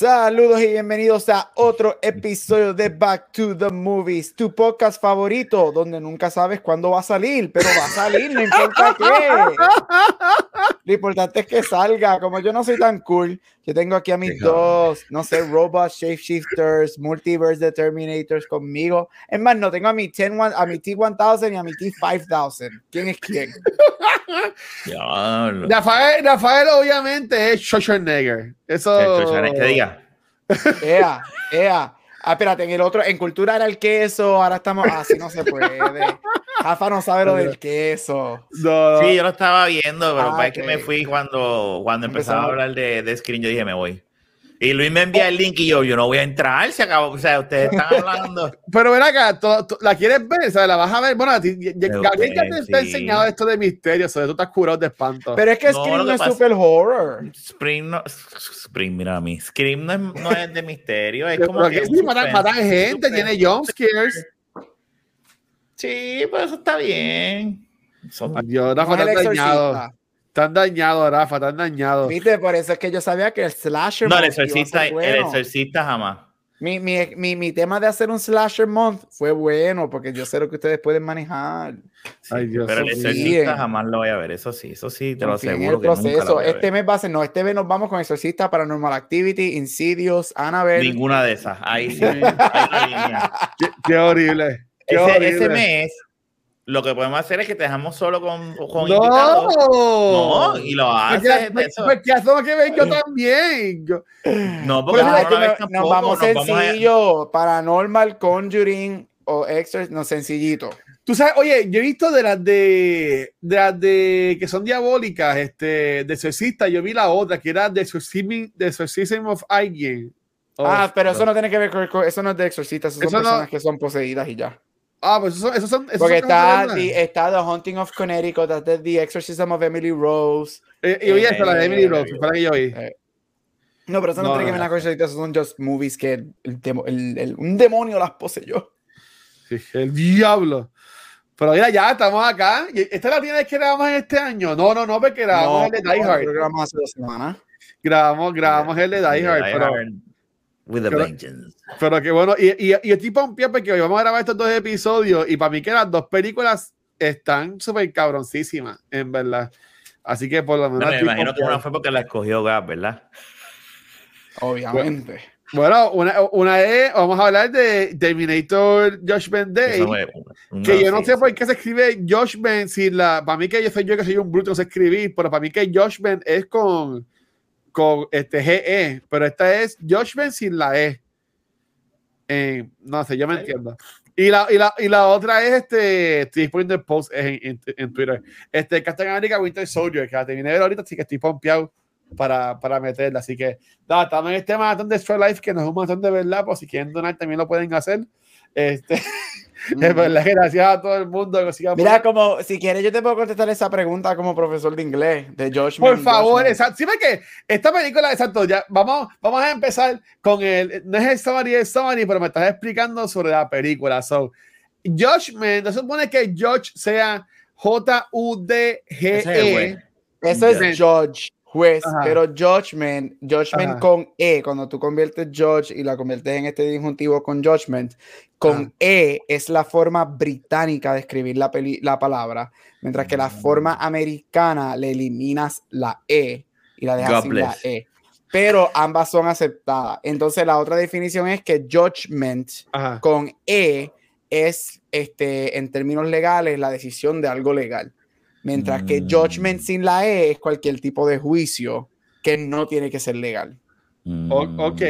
Saludos y bienvenidos a otro episodio de Back to the Movies, tu podcast favorito, donde nunca sabes cuándo va a salir, pero va a salir, no importa qué. Lo importante es que salga. Como yo no soy tan cool, yo tengo aquí a mis dos, no sé, robots, shapeshifters, multiverse determinators conmigo. Es más, no tengo a mi, 10, a mi T1000 y a mi T5000. ¿Quién es quién? Rafael, Rafael, obviamente, es Schwarzenegger. Eso. que diga. Ea, ea. Ah, espérate, en el otro, en cultura era el queso, ahora estamos así, no se puede. Rafa no sabe lo del queso. Sí, yo lo estaba viendo, pero ah, es que me fui cuando, cuando empezaron a hablar de, de screen, yo dije, me voy. Y Luis me envía el link y yo, yo no voy a entrar, se acabó. O sea, ustedes están hablando. Pero ven acá, ¿la quieres ver? O sea, ¿la vas a ver? Bueno, a ti, Gabriel ya te, ha enseñado esto de misterio, o sea, tú estás curado de espanto. Pero es que Scream no, es super horror. Scream no, Scream, mira a mí. Scream no es, no es de misterio, es como que. Sí, matan, matan gente, tiene jumpscares. Sí, pues eso está bien. Son... Dios, no, no, dañado. Están dañados, Rafa, están dañados. Viste, por eso es que yo sabía que el slasher. No, el exorcista, el exorcista jamás. Mi, mi, mi, mi, tema de hacer un slasher month fue bueno, porque yo sé lo que ustedes pueden manejar. Ay, Dios pero el exorcista jamás lo voy a ver, eso sí, eso sí, te lo aseguro. Que nunca lo este mes va a ser, no, este mes nos vamos con Exorcista, Paranormal Activity, Insidious, Annabelle. Ninguna de esas, ahí sí. qué, horrible. ese, ese mes lo que podemos hacer es que te dejamos solo con, con no, invitados. No, y lo haces. Pues, pues que ven yo también. No, porque no, nos, nos vamos sencillo. A... Paranormal, Conjuring o Exorcist, no, sencillito. Tú sabes, oye, yo he visto de las de, de las de que son diabólicas, este, de exorcista, yo vi la otra que era de Exorcism, de Exorcism of alguien. ah, pero eso no tiene que ver con, eso no es de exorcistas, son personas que son poseídas y ya. Ah, pues esos son. Esos son Porque está, the, está The Haunting of Connecticut, está The Exorcism of Emily Rose. Eh, y oí esta, la de Emily Rose, para que yo oí. Eh. No, pero eso no, no tiene que ver con esos son just movies que el, el, el, un demonio las poseyó. Sí, el diablo. Pero mira, ya estamos acá. ¿Esta es la primera vez que grabamos en este año? No, no, no, porque grabamos el de Die Hard. grabamos hace dos semanas. Grabamos, grabamos el de Die Hard. Pero, With a vengeance. Pero que bueno, y, y, y estoy pompeado porque hoy vamos a grabar estos dos episodios y para mí que las dos películas están súper cabroncísimas, en verdad. Así que por lo menos. No, me imagino que una fue porque la escogió Gap, ¿verdad? Obviamente. Bueno, una, una es, vamos a hablar de Terminator Judgment Day. que yo no sé por qué se escribe Judgment sin la. Para mí que yo soy yo que soy un bruto, no sé escribir, pero para mí que Judgment es con con este GE, pero esta es Joshua sin la E. Eh, no sé, yo me entiendo. Y la, y la, y la otra es este, estoy poniendo el post en, en, Twitter. Este Captain America Winter Soldier, que la terminé de ver ahorita, así que estoy pompeado para, para meterla. Así que, nada, también este maratón de Extra Life, que no es un maratón de verdad, pues si quieren donar también lo pueden hacer. Este, Es verdad, gracias a todo el mundo Mira, como si quieres, yo te puedo contestar esa pregunta como profesor de inglés de Josh. Por favor, exacto. Sí, que esta película, exacto, ya vamos, vamos a empezar con el. No es el summary, el summary, pero me estás explicando sobre la película. So, Josh, me no se supone que Josh sea J-U-D-G-E. Eso es George juez, pero judgment, judgment con E, cuando tú conviertes judge y la conviertes en este disjuntivo con judgment, con E es la forma británica de escribir la, la palabra, mientras que la mm. forma americana le eliminas la E y la dejas sin la E. Pero ambas son aceptadas. Entonces la otra definición es que judgment con E es, este, en términos legales, la decisión de algo legal. Mientras que judgment mm. sin la E es cualquier tipo de juicio que no tiene que ser legal. ok.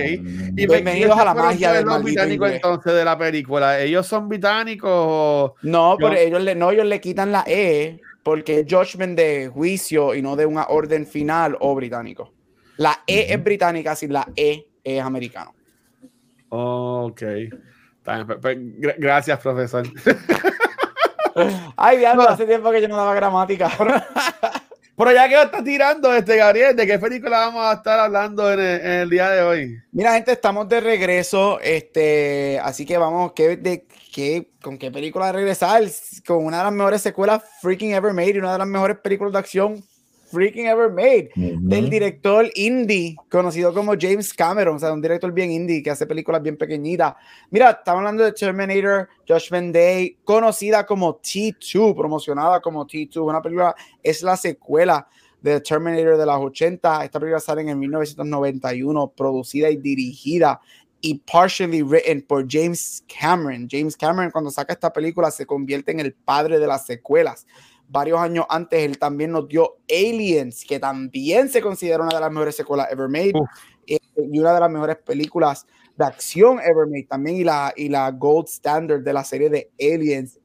Y bienvenidos a la magia de los británicos entonces de la película. ¿Ellos son británicos? No, pero ellos le, no, ellos le quitan la E porque judgment de juicio y no de una orden final o británico. La E es británica, si la E es americano. Ok. Pues, pues, gracias, profesor. Ay, diablo, hace tiempo que yo no daba gramática. Pero ya que está tirando, este Gabriel, ¿de qué película vamos a estar hablando en el, día de hoy? Mira, gente, estamos de regreso, este, así que vamos, ¿qué, de, qué, ¿con qué película regresar? Con una de las mejores secuelas freaking ever made y una de las mejores películas de acción freaking ever made del director indie conocido como James Cameron, o sea, un director bien indie que hace películas bien pequeñitas. Mira, estamos hablando de Terminator, Judgment Day, conocida como T2, promocionada como T2, una película, es la secuela de Terminator de las 80. Esta película sale en 1991, producida y dirigida y partially written por James Cameron. James Cameron cuando saca esta película se convierte en el padre de las secuelas varios años antes, él también nos dio Aliens, que también se considera una de las mejores secuelas ever made eh, y una de las mejores películas de acción ever made también y la, y la gold standard de la serie de Aliens.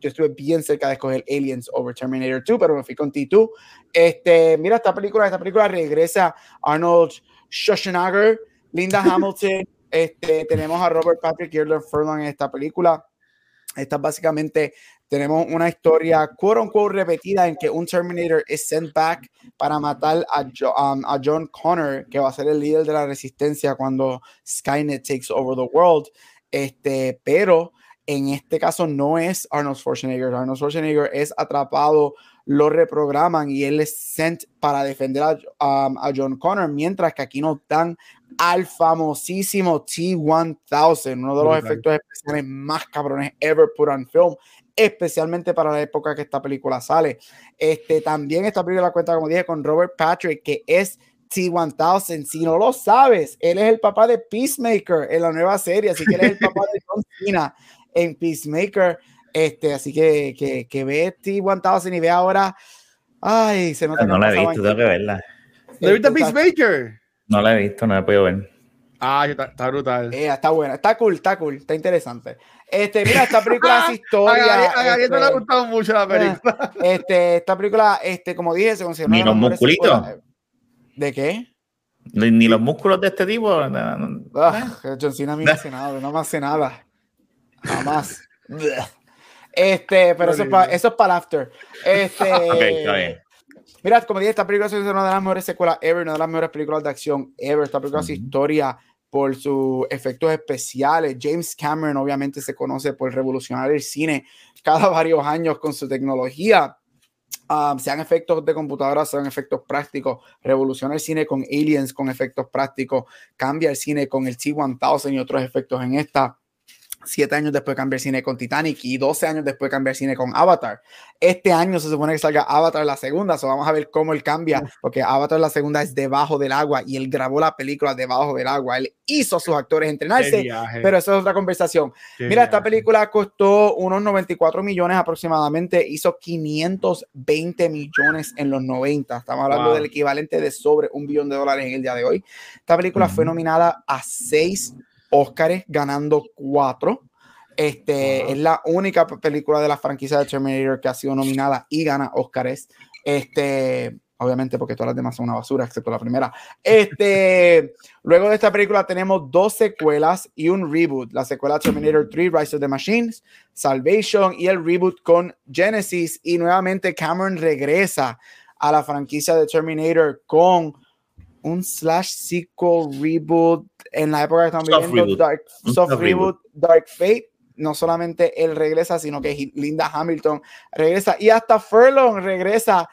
Yo estuve bien cerca de escoger Aliens over Terminator 2, pero me fui con T2. Este, mira, esta película, esta película regresa Arnold Schwarzenegger, Linda Hamilton, este, tenemos a Robert Patrick Gilder Furlong en esta película. Esta básicamente tenemos una historia quote unquote repetida en que un Terminator es sent back para matar a, um, a John Connor, que va a ser el líder de la resistencia cuando Skynet takes over the world. Este, pero en este caso no es Arnold Schwarzenegger. Arnold Schwarzenegger es atrapado, lo reprograman y él es sent para defender a, um, a John Connor, mientras que aquí nos dan al famosísimo T-1000, uno de los efectos especiales más cabrones ever put on film especialmente para la época que esta película sale. Este, también esta película cuenta, como dije, con Robert Patrick, que es T-1000. Si no lo sabes, él es el papá de Peacemaker en la nueva serie, así que él es el papá de John Cena en Peacemaker. Este, así que, que, que ve T-1000 y ve ahora. Ay, se nota. No, la he visto, tengo que verla. ¿No viste Peacemaker? No la he visto, no la he podido ver. Ah, está, brutal. Eh, está buena, está cool, está cool, está interesante. Este, mira, esta película es historia. A Gabriel no le ha este, gustado mucho la película. Este, esta película, este, como dije, se considera. Ni los musculitos. ¿De qué? Ni, los músculos de este tipo. Ah, John Cena me hace nada, no me hace nada. Jamás. este, pero eso es, para, eso es para after. Este, okay, está bien. Mira, como dije, esta película es una de las mejores secuelas ever, una de las mejores películas de acción ever. Esta película es historia por sus efectos especiales. James Cameron obviamente se conoce por revolucionar el cine cada varios años con su tecnología. Um, sean efectos de computadora, sean efectos prácticos, revoluciona el cine con Aliens, con efectos prácticos, cambia el cine con el T-1000 y otros efectos en esta Siete años después cambiar cine con Titanic y 12 años después cambiar cine con Avatar. Este año se supone que salga Avatar la segunda, so vamos a ver cómo él cambia, porque Avatar la segunda es debajo del agua y él grabó la película debajo del agua. Él hizo a sus actores entrenarse, pero eso es otra conversación. Mira, esta película costó unos 94 millones aproximadamente, hizo 520 millones en los 90. Estamos hablando del equivalente de sobre un billón de dólares en el día de hoy. Esta película fue nominada a seis Óscares, ganando cuatro. Este, Es la única película de la franquicia de Terminator que ha sido nominada y gana Óscares. Este, obviamente porque todas las demás son una basura, excepto la primera. Este, luego de esta película tenemos dos secuelas y un reboot. La secuela Terminator 3, Rise of the Machines, Salvation y el reboot con Genesis. Y nuevamente Cameron regresa a la franquicia de Terminator con un slash sequel reboot en la época que estamos viviendo, Dark, soft, reboot, Dark Fate. No solamente él regresa, sino que Linda Hamilton regresa y hasta Furlong regresa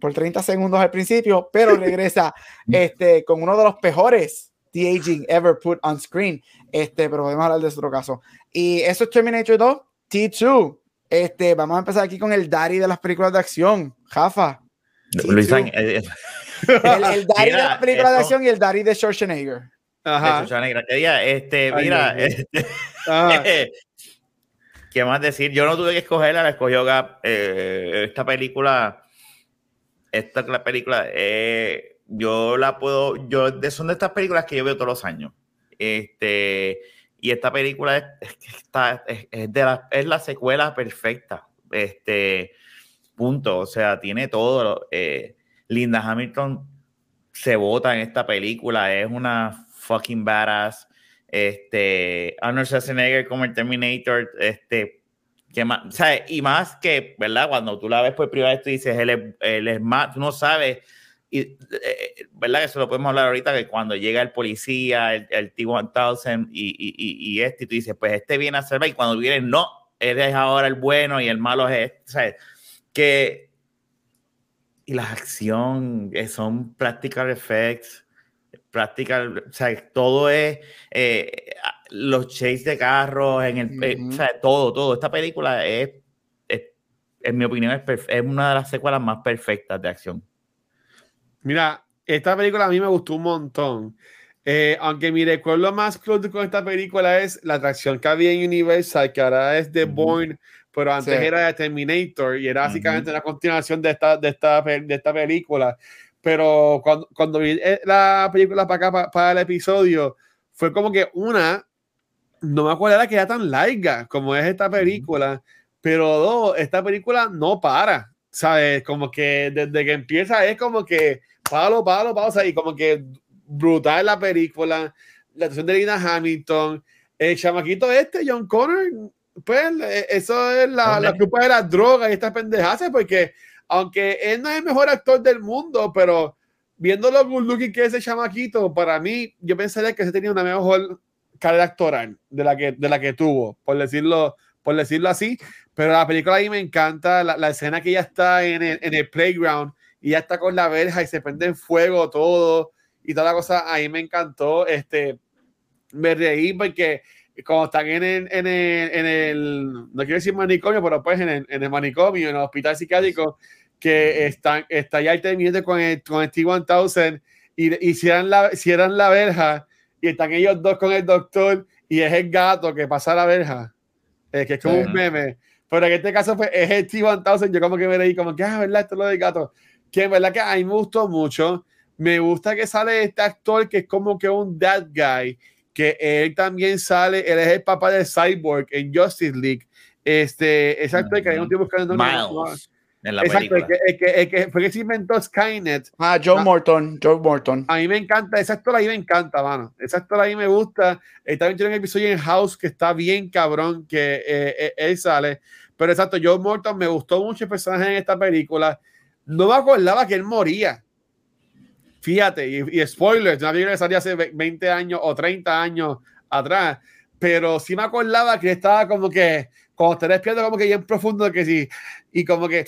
por 30 segundos al principio, pero regresa este, con uno de los peores de aging ever put on screen. Este, pero podemos hablar de otro caso. Y eso es Terminator 2, T2. Este, vamos a empezar aquí con el daddy de las películas de acción, Jafa. Luis, el, el daddy de las películas de acción y el daddy de Schwarzenegger. Ajá. este, mira, este, ¿qué más decir? Yo no tuve que escogerla, la escogió Gap. Eh, esta película, esta película, eh, yo la puedo, yo son de estas películas que yo veo todos los años. Este, y esta película es, está, es, de la, es la secuela perfecta. Este, punto. O sea, tiene todo. Eh, Linda Hamilton se vota en esta película, es una fucking badass. Este, Arnold Schwarzenegger como el Terminator, este, Que más, Y más que, ¿verdad? Cuando tú la ves por vez, tú dices, él es, él es más, tú no sabes y, eh, eh, ¿verdad? Eso lo podemos hablar ahorita, que cuando llega el policía, el, T-1000 y, y, y, este, y tú dices, pues este viene a salvar, y cuando viene, no, él es ahora el bueno y el malo es este, ¿sabes? Que, y la acción eh, son practical effects, practical, o sea, todo es los chase de carros, en el, o sea, todo, todo. Esta película es, en mi opinión, es, es una de las secuelas más perfectas de acción. Mira, esta película a mí me gustó un montón. Eh, aunque mi recuerdo más close con esta película es la atracción que había en Universal, que ahora es The Bourne, pero antes era de Terminator y era básicamente una continuación de esta, de esta, de esta película. Pero cuando, cuando vi eh, la película para acá, para, el episodio, fue como que una, no me acuerdo que era tan larga como es esta película, pero dos, esta película no para, ¿sabes? Como que desde que empieza es como que palo, palo, pausa, y como que brutal la película, la actuación de Lina Hamilton, el chamaquito este, John Connor, pues eh, eso es la, la culpa de las drogas y estas pendejas, porque aunque él no es el mejor actor del mundo, pero viendo lo good looking que es ese chamaquito, para mí, yo pensaría que se tenía una mejor carrera actoral de la que, de la que tuvo, por decirlo, por decirlo así. Pero la película ahí me encanta, la, la escena que ya está en el, en el playground y ya está con la verja y se prende en fuego todo y toda la cosa, ahí me encantó, este, me reí porque como están en el, en el, en el no quiero decir manicomio, pero pues en el, en el manicomio, en el hospital psiquiátrico, que están, está ya el con el, con el T-1000 y, y cierran, la, cierran la verja y están ellos dos con el doctor y es el gato que pasa la verja, eh, que es como un meme. Pero en este caso pues, es el T-1000, yo como que me reí como que, ah, ¿verdad? Esto es lo del gato que en verdad que a mí me gustó mucho. Me gusta que sale este actor que es como que un dad guy, que él también sale, él es el papá de Cyborg en Justice League. Este, exacto, que hay un tipo buscando Miles. En la exacto, película. El que, el que, fue que se inventó Skynet. Ah, Joe ah, Morton, Joe Morton. A mí me encanta, ese actor ahí me encanta, mano. Ese actor ahí me gusta. Está viendo un episodio en House que está bien cabrón, que eh, eh, él sale. Pero exacto, Joe Morton me gustó mucho el personaje en esta película no me acordaba que él moría. Fíjate, y, y spoilers, una película que salía hace 20 años o 30 años atrás, pero sí me acordaba que estaba como que, cuando te despierto como que bien profundo, que sí, y como que,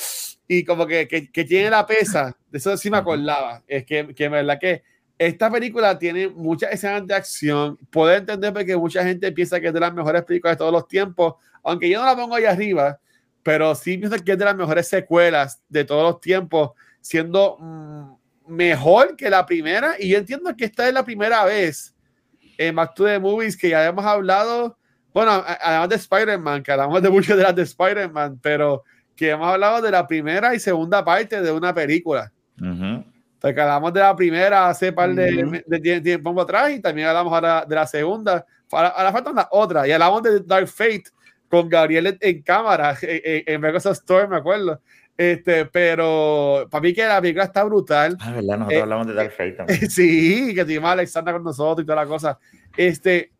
y como que, que, que tiene la pesa, de eso sí me acordaba. Es que, que verdad que esta película tiene muchas escenas de acción. Puedo entender porque mucha gente piensa que es de las mejores películas de todos los tiempos, aunque yo no la pongo ahí arriba, pero sí pienso que es de las mejores secuelas de todos los tiempos, siendo mm, mejor que la primera. Y yo entiendo que esta es la primera vez en Back to the Movies que ya hemos hablado, bueno, además de Spider-Man, que hablamos de mucho de las de Spider-Man, pero que hemos hablado de la primera y segunda parte de una película. Porque hablamos de la primera hace par de, de, tiempo atrás y también hablamos ahora de la segunda. Ahora, falta una otra y hablamos de Dark Fate con Gabriel en, cámara en, en Microsoft Store, me acuerdo. Este, pero para mí que la película está brutal. Ah, verdad, nosotros eh, hablamos de Dark Fate también. sí, que tuvimos a Alexandra con nosotros y toda la cosa. Este,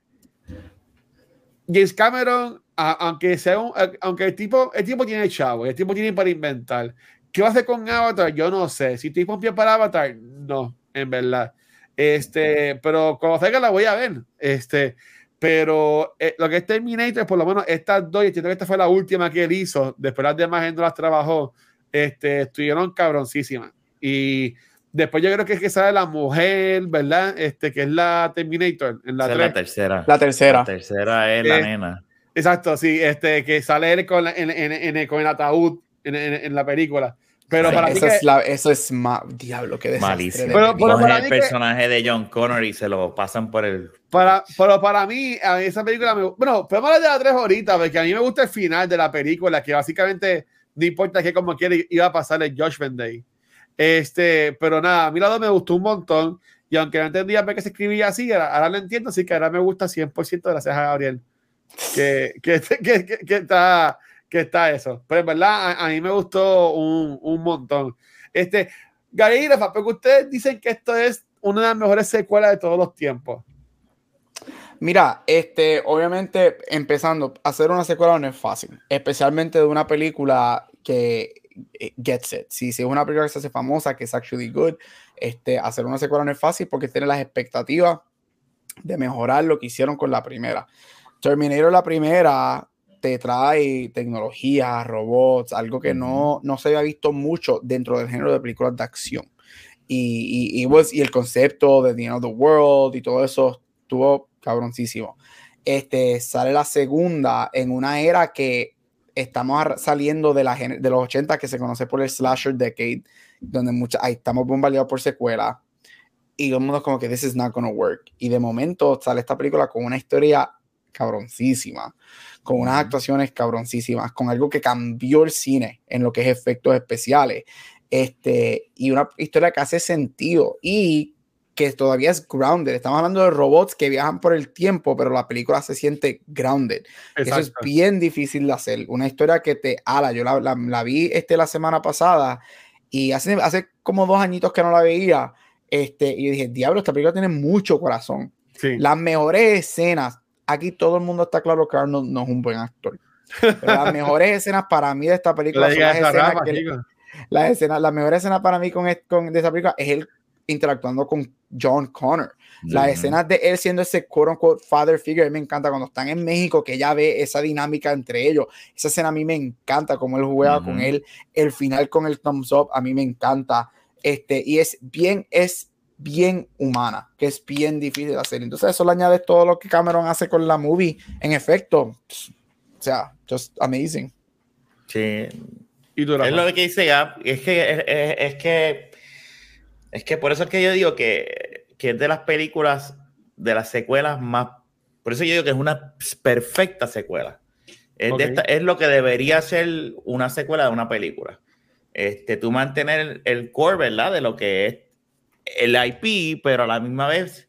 James Cameron, aunque sea un, aunque el tipo, el tipo tiene chavo, el tipo tiene para inventar. ¿Qué va a hacer con Avatar? Yo no sé. Si tipo pie para Avatar, no, en verdad. Este, pero cuando salga la voy a ver. Este, pero eh, lo que es Terminator, por lo menos estas dos, y entiendo que esta fue la última que él hizo, después las demás gente no las trabajó, este, estuvieron cabroncísimas. Y después yo creo que es que sale la mujer, ¿verdad? Este, que es la Terminator. En la, la tercera. La tercera. La tercera es la eh, nena. Exacto, sí, este, que sale él con, en, en, con el ataúd en, la película. Pero para eso, mí es la, eso es diablo, que malísimo. Pero, pero el personaje de John Connor y se lo pasan por el. Para, pero para mí, a esa película me Bueno, podemos hablar de las tres horitas, porque a mí me gusta el final de la película, que básicamente no importa qué como quiera, iba a pasar el Judgment Day. Este, pero nada, a mí la me gustó un montón. Y aunque no entendía por qué se escribía así, ahora, lo entiendo, así que ahora me gusta 100% gracias a Gabriel. Que, que, que, que está que está eso. Pero en verdad, a, mí me gustó un, un montón. Este, Gary porque ustedes dicen que esto es una de las mejores secuelas de todos los tiempos. Mira, este, obviamente, empezando, hacer una secuela no es fácil, especialmente de una película que eh, gets it. Si, si es una película que se hace famosa, que es actually good, este, hacer una secuela no es fácil porque tiene las expectativas de mejorar lo que hicieron con la primera. Terminator la primera te trae tecnología, robots, algo que no, no se había visto mucho dentro del género de películas de acción. Y, y, y, y el concepto de The End of the World y todo eso estuvo cabroncísimo. Este, sale la segunda en una era que estamos saliendo de, la, de los 80 que se conoce por el slasher decade, donde mucha, ahí estamos bombardeados por secuelas y todo el mundo como que this is not gonna work. Y de momento sale esta película con una historia cabroncísima, con unas actuaciones cabroncísimas, con algo que cambió el cine en lo que es efectos especiales, este, y una historia que hace sentido y que todavía es grounded. Estamos hablando de robots que viajan por el tiempo, pero la película se siente grounded. Eso es bien difícil de hacer. Una historia que te ala. Yo la, la, vi este, la semana pasada y hace, hace como dos añitos que no la veía. Este, y dije, diablo, esta película tiene mucho corazón. Las mejores escenas. Aquí todo el mundo está claro que Arnold no es un buen actor. las mejores escenas para mí de esta película son las escenas, las escenas, la mejor escena para mí con, con de esta película es él interactuando con John Connor. Las escenas de él siendo ese quote unquote father figure, me encanta cuando están en México, que ella ve esa dinámica entre ellos. Esa escena a mí me encanta, como él juega con él. El final con el thumbs up, a mí me encanta. Este, y es bien, es bien humana, que es bien difícil de hacer. Entonces, eso le añade todo lo que Cameron hace con la movie. En efecto, o sea, just amazing. Sí. ¿Y es lo que dice Gap, es que es que es que por eso es que yo digo que, que es de las películas, de las secuelas más. Por eso yo digo que es una perfecta secuela. Es, es lo que debería ser una secuela de una película. Este, tú mantener el, core, ¿verdad? De lo que es el IP, pero a la misma vez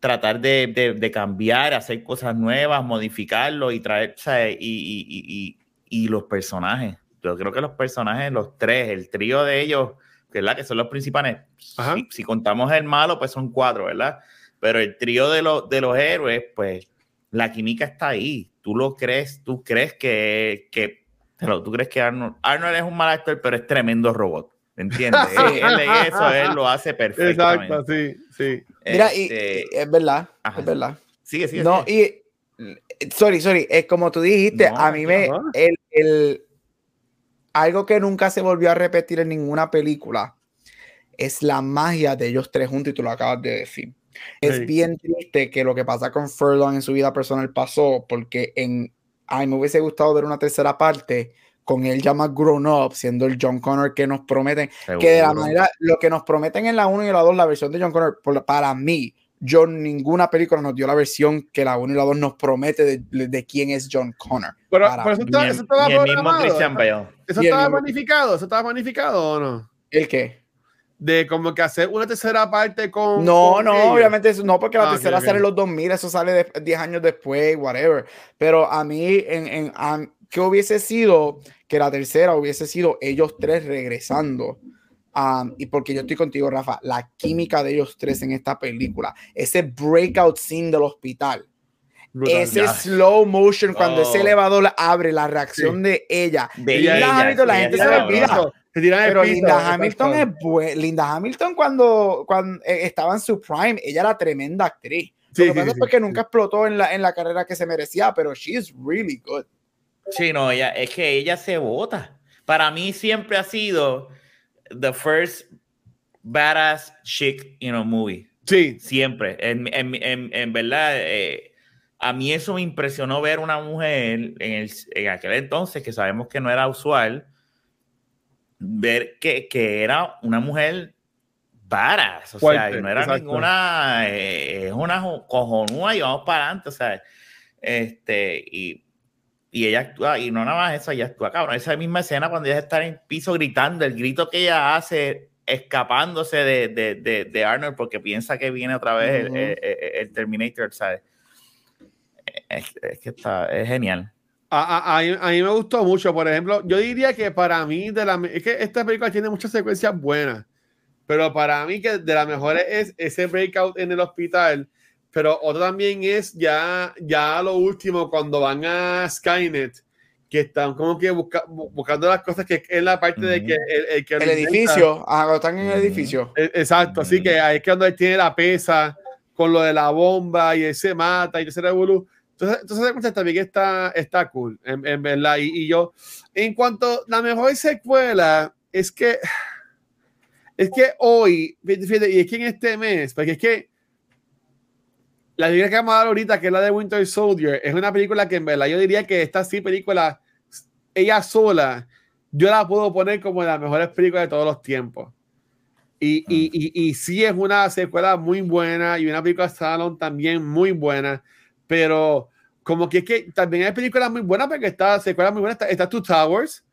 tratar de, de, cambiar, hacer cosas nuevas, modificarlo y traer, y, y, y, y, los personajes. Yo creo que los personajes, los tres, el trío de ellos, ¿verdad? Que son los principales. Si, contamos el malo, pues son cuatro, ¿verdad? Pero el trío de, los de los héroes, pues la química está ahí. Tú lo crees, tú crees que, que tú crees que Arnold, Arnold es un mal actor, pero es tremendo robot. ¿Entiendes? él, eso él lo hace perfectamente. Exacto, sí, sí. Mira, y, este, es verdad, es verdad. Sigue, sigue. No, y sorry, sorry, es como tú dijiste, a mí me el, el, algo que nunca se volvió a repetir en ninguna película es la magia de ellos tres juntos y tú lo acabas de decir. Es bien triste que lo que pasa con Furlong en su vida personal pasó porque en a mí me hubiese gustado ver una tercera parte con él ya más grown up, siendo el John Connor que nos prometen, que de la manera, lo que nos prometen en la 1 y la 2, la versión de John Connor, para mí, yo ninguna película nos dio la versión que la 1 y la 2 nos promete de, de, quién es John Connor. Pero, eso, estaba, eso estaba programado. Eso estaba magnificado, eso estaba magnificado o no? ¿El qué? De como que hacer una tercera parte con. No, no, obviamente eso, no, porque la ah, tercera sale en los 2000, eso sale 10 años después, whatever. Pero a mí, en, en, ¿qué hubiese sido que la tercera hubiese sido ellos tres regresando? y porque yo estoy contigo, Rafa, la química de ellos tres en esta película, ese breakout scene del hospital, ese slow motion cuando ese oh. elevador abre, la reacción de ella. De Linda Hamilton, la gente se le olvida. Pero Linda Hamilton es buena. Linda Hamilton cuando, cuando eh, estaba en su prime, ella era tremenda actriz. Sí, Lo que pasa es que nunca explotó en la, en la carrera que se merecía, pero she is really good. Sí, no, ella, es que ella se vota. Para mí siempre ha sido the first badass chick, you know, movie. Sí. Siempre. En, en, en, en verdad, eh, a mí eso me impresionó ver una mujer en, el, en aquel entonces, que sabemos que no era usual, ver que, que era una mujer varas, o sea, no era ninguna, eh, es una cojonúa y vamos para adelante, o sea, este, y, y, ella actúa, y no nada más eso, ella actúa, cabrón, esa misma escena cuando ella está en el piso gritando, el grito que ella hace escapándose de, de, de, Arnold porque piensa que viene otra vez el, el, Terminator, ¿sabes? Es, que está, es genial. A, a, a, mí me gustó mucho, por ejemplo, yo diría que para mí, de la, es que esta película tiene muchas secuencias buenas, pero para mí que de las mejores es ese breakout en el hospital, pero otro también es ya, ya lo último, cuando van a Skynet, que están como que buscando las cosas que es la parte de que el, el, edificio, ah, están en el edificio. E, exacto, así que ahí es que cuando él tiene la pesa con lo de la bomba y él se mata y se revolú. Entonces, entonces también está, está cool, en, en verdad. Y, y, yo, en cuanto a la mejor secuela, es que, es que hoy, fíjate, y es que en este mes, porque es que la película que vamos a dar ahorita, que es la de Winter Soldier, es una película que en verdad yo diría que esta sí película, ella sola, yo la puedo poner como de las mejores películas de todos los tiempos. Y, y, ah. y, y, sí es una secuela muy buena y una película Salon también muy buena, pero como que es que también hay películas muy buenas porque está secuela muy buena, está, está Two Towers,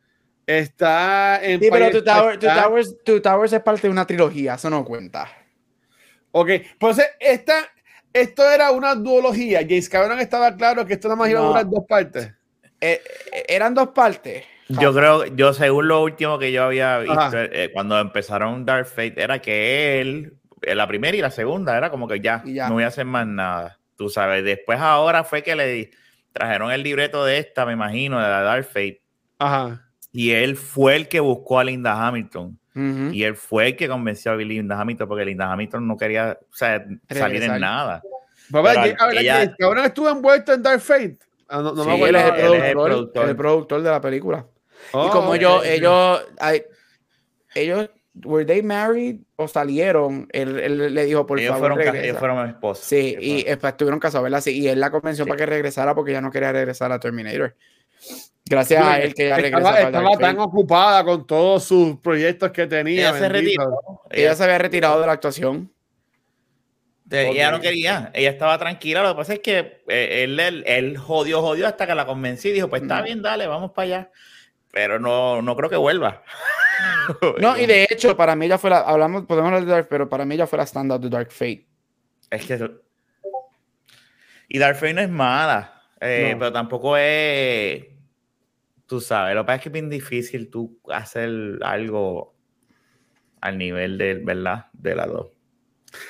está en... Sí, pero Two, Towers, Two Towers es parte de una trilogía, eso no cuenta. Ok, pues esta, esto era una duología. James Cameron estaba claro que esto nada más iba a durar dos partes. Eh, eh, eran dos partes. Yo creo, yo según lo último que yo había visto, eh, cuando empezaron Dark Fate, era que él, la primera y la segunda, era como que ya, no voy a hacer más nada. Tú sabes, después ahora fue que le trajeron el libreto de esta, me imagino, de la Dark Fate. Ajá. Y él fue el que buscó a Linda Hamilton. Y él fue el que convenció a Linda Hamilton porque Linda Hamilton no quería o sea, salir en nada. Papá, ella, ahora estuvo envuelto en Dark Fate. Ah, no, me acuerdo. Él es el productor, el productor, de la película. y oh, como ellos, ellos, ellos, were they married o salieron? Él, él le dijo, por ellos favor, fueron, Ellos fueron esposos. Sí, y estuvieron casados, ¿verdad? Sí, y él la convenció para que regresara porque ya no quería regresar a Terminator. Gracias a él que ya regresó. Estaba, tan ocupada con todos sus proyectos que tenía. Ella se retiró. Ella se había retirado de la actuación. Ella no quería, ella estaba tranquila. Lo que pasa es que eh, él, él, él jodió, jodió hasta que la convencí y dijo: Pues está bien, dale, vamos para allá. Pero no, no creo que vuelva. No, y de hecho, para mí ella fue la. Hablamos, podemos hablar de Dark, pero para mí ella fue la stand-up de Dark Fate. Es que. Y Dark Fate no es mala, eh, pero tampoco es tú sabes, lo que pasa es que es bien difícil tú hacer algo al nivel de, ¿verdad? De la 2.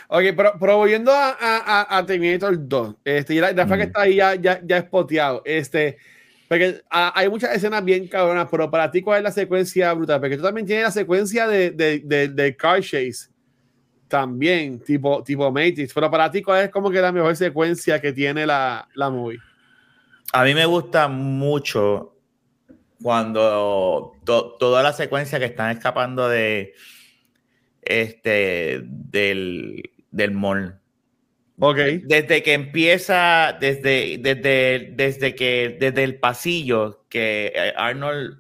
Ok, pero, pero volviendo a, a, a, Terminator 2, este, ya, ya que está ahí ya, ya, ya espoteado, este, porque hay muchas escenas bien cabronas, pero para ti, ¿cuál es la secuencia brutal? Porque tú también tienes la secuencia de, de, de, Car Chase, también, tipo, tipo Matrix, pero para ti, ¿cuál es como que la mejor secuencia que tiene la, la movie? A mí me gusta mucho cuando toda la secuencia que están escapando de este del, del mall. Okay. Desde que empieza, desde, desde, desde que, desde el pasillo, que eh, Arnold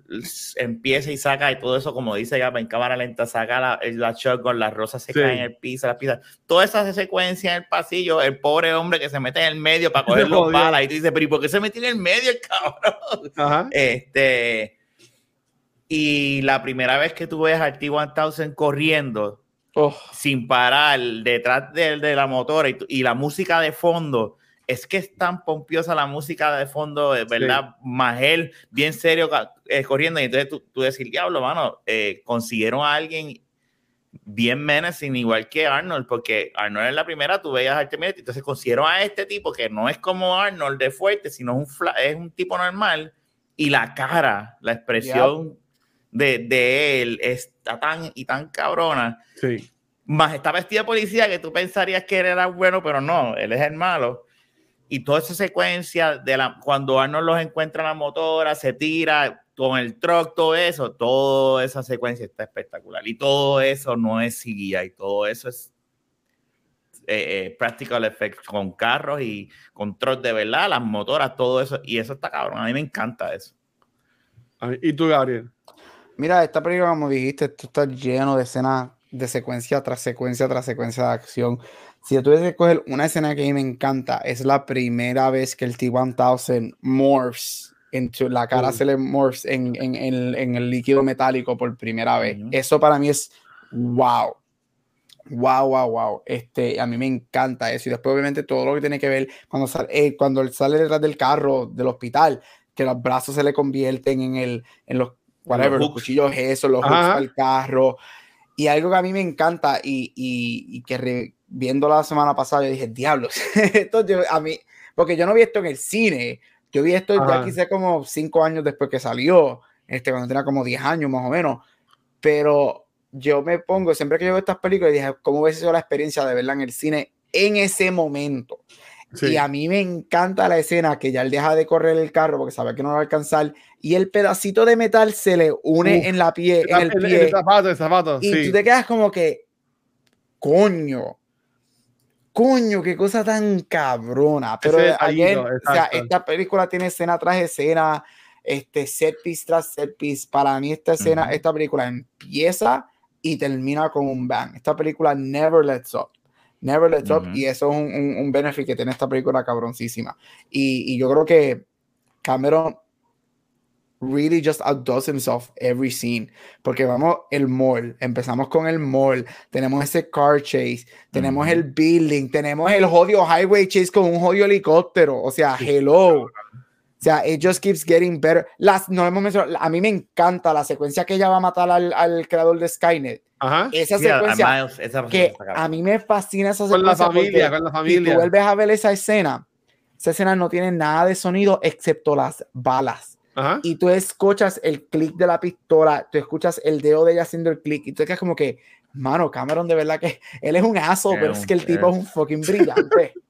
empieza y saca y todo eso, como dice ya en cámara lenta, saca la, la shotgun, las rosas se caen en el piso, la pizza, toda esa secuencia en el pasillo, el pobre hombre que se mete en el medio para coger los balas y tú dices, pero ¿y por qué se mete en el medio el cabrón? Este, y la primera vez que tú ves a T-1000 corriendo, Oh. sin parar detrás de, de la motora y, la música de fondo. Es que es tan pompiosa la música de fondo, ¿verdad? Más él, bien serio, eh, corriendo. Y entonces tú, tú decís, diablo, mano, eh, consiguieron a alguien bien menacing, igual que Arnold, porque Arnold en la primera tú veías a Artemis, entonces consiguieron a este tipo que no es como Arnold de fuerte, sino un es un tipo normal, y la cara, la expresión de, de, él está tan y tan cabrona. Sí. Más está vestida de policía que tú pensarías que él era bueno, pero no, él es el malo. Y toda esa secuencia de la, cuando Arnold los encuentra en la motora, se tira con el truck, todo eso, toda esa secuencia está espectacular. Y todo eso no es CGI, y todo eso es eh, eh, practical effects con carros y con trucks de verdad, las motoras, todo eso. Y eso está cabrón. A mí me encanta eso. ¿Y tú, Gabriel? Mira, esta película, como dijiste, esto está lleno de escenas de secuencia tras secuencia tras secuencia de acción. Si yo tuviese que coger una escena que a mí me encanta, es la primera vez que el T-1000 morphs, into, la cara se le morphs en, en, en, el líquido metálico por primera vez. Eso para mí es wow. Wow, wow, wow. Este, a mí me encanta eso. Y después, obviamente, todo lo que tiene que ver cuando sale, eh, cuando él sale detrás del carro del hospital, que los brazos se le convierten en, el, en los whatever, los, cuchillos eso, los hooks el carro. Y algo que a mí me encanta y, y, y que viendo la semana pasada, yo dije, diablos, esto a mí, porque yo no vi esto en el cine, yo vi esto ya quizá como cinco años después que salió, este, cuando tenía como 10 años más o menos, pero yo me pongo, siempre que yo veo estas películas, dije, ¿cómo hubiese sido la experiencia de verla en el cine en ese momento? Y a mí me encanta la escena que ya él deja de correr el carro porque sabe que no va a alcanzar y el pedacito de metal se le une en la pie, en el pie. zapato, zapato, y tú te quedas como que, coño, coño, qué cosa tan cabrona. Pero ayer, o sea, esta película tiene escena tras escena, este set piece tras set piece. Para mí esta escena, esta película empieza y termina con un bang. Esta película never lets up. Never Let Up. Y eso es un, un, un, benefit que tiene esta película cabroncísima. Y, y, yo creo que Cameron really just outdoes himself every scene. Porque vamos, el mall, empezamos con el mall, tenemos ese car chase, tenemos el building, tenemos el jodido highway chase con un jodido helicóptero. O sea, hello. O sea, it just keeps getting better. Las, no hemos mencionado, a mí me encanta la secuencia que ella va a matar al, al creador de Skynet. Ajá. Esa secuencia que a mí me fascina esa secuencia. Con la familia, con la familia. Si tú vuelves a ver esa escena, esa escena no tiene nada de sonido excepto las balas. Ajá. Y tú escuchas el clic de la pistola, tú escuchas el dedo de ella haciendo el clic y tú quedas como que, mano, Cameron de verdad que él es un aso, pero es que el tipo es un fucking brillante.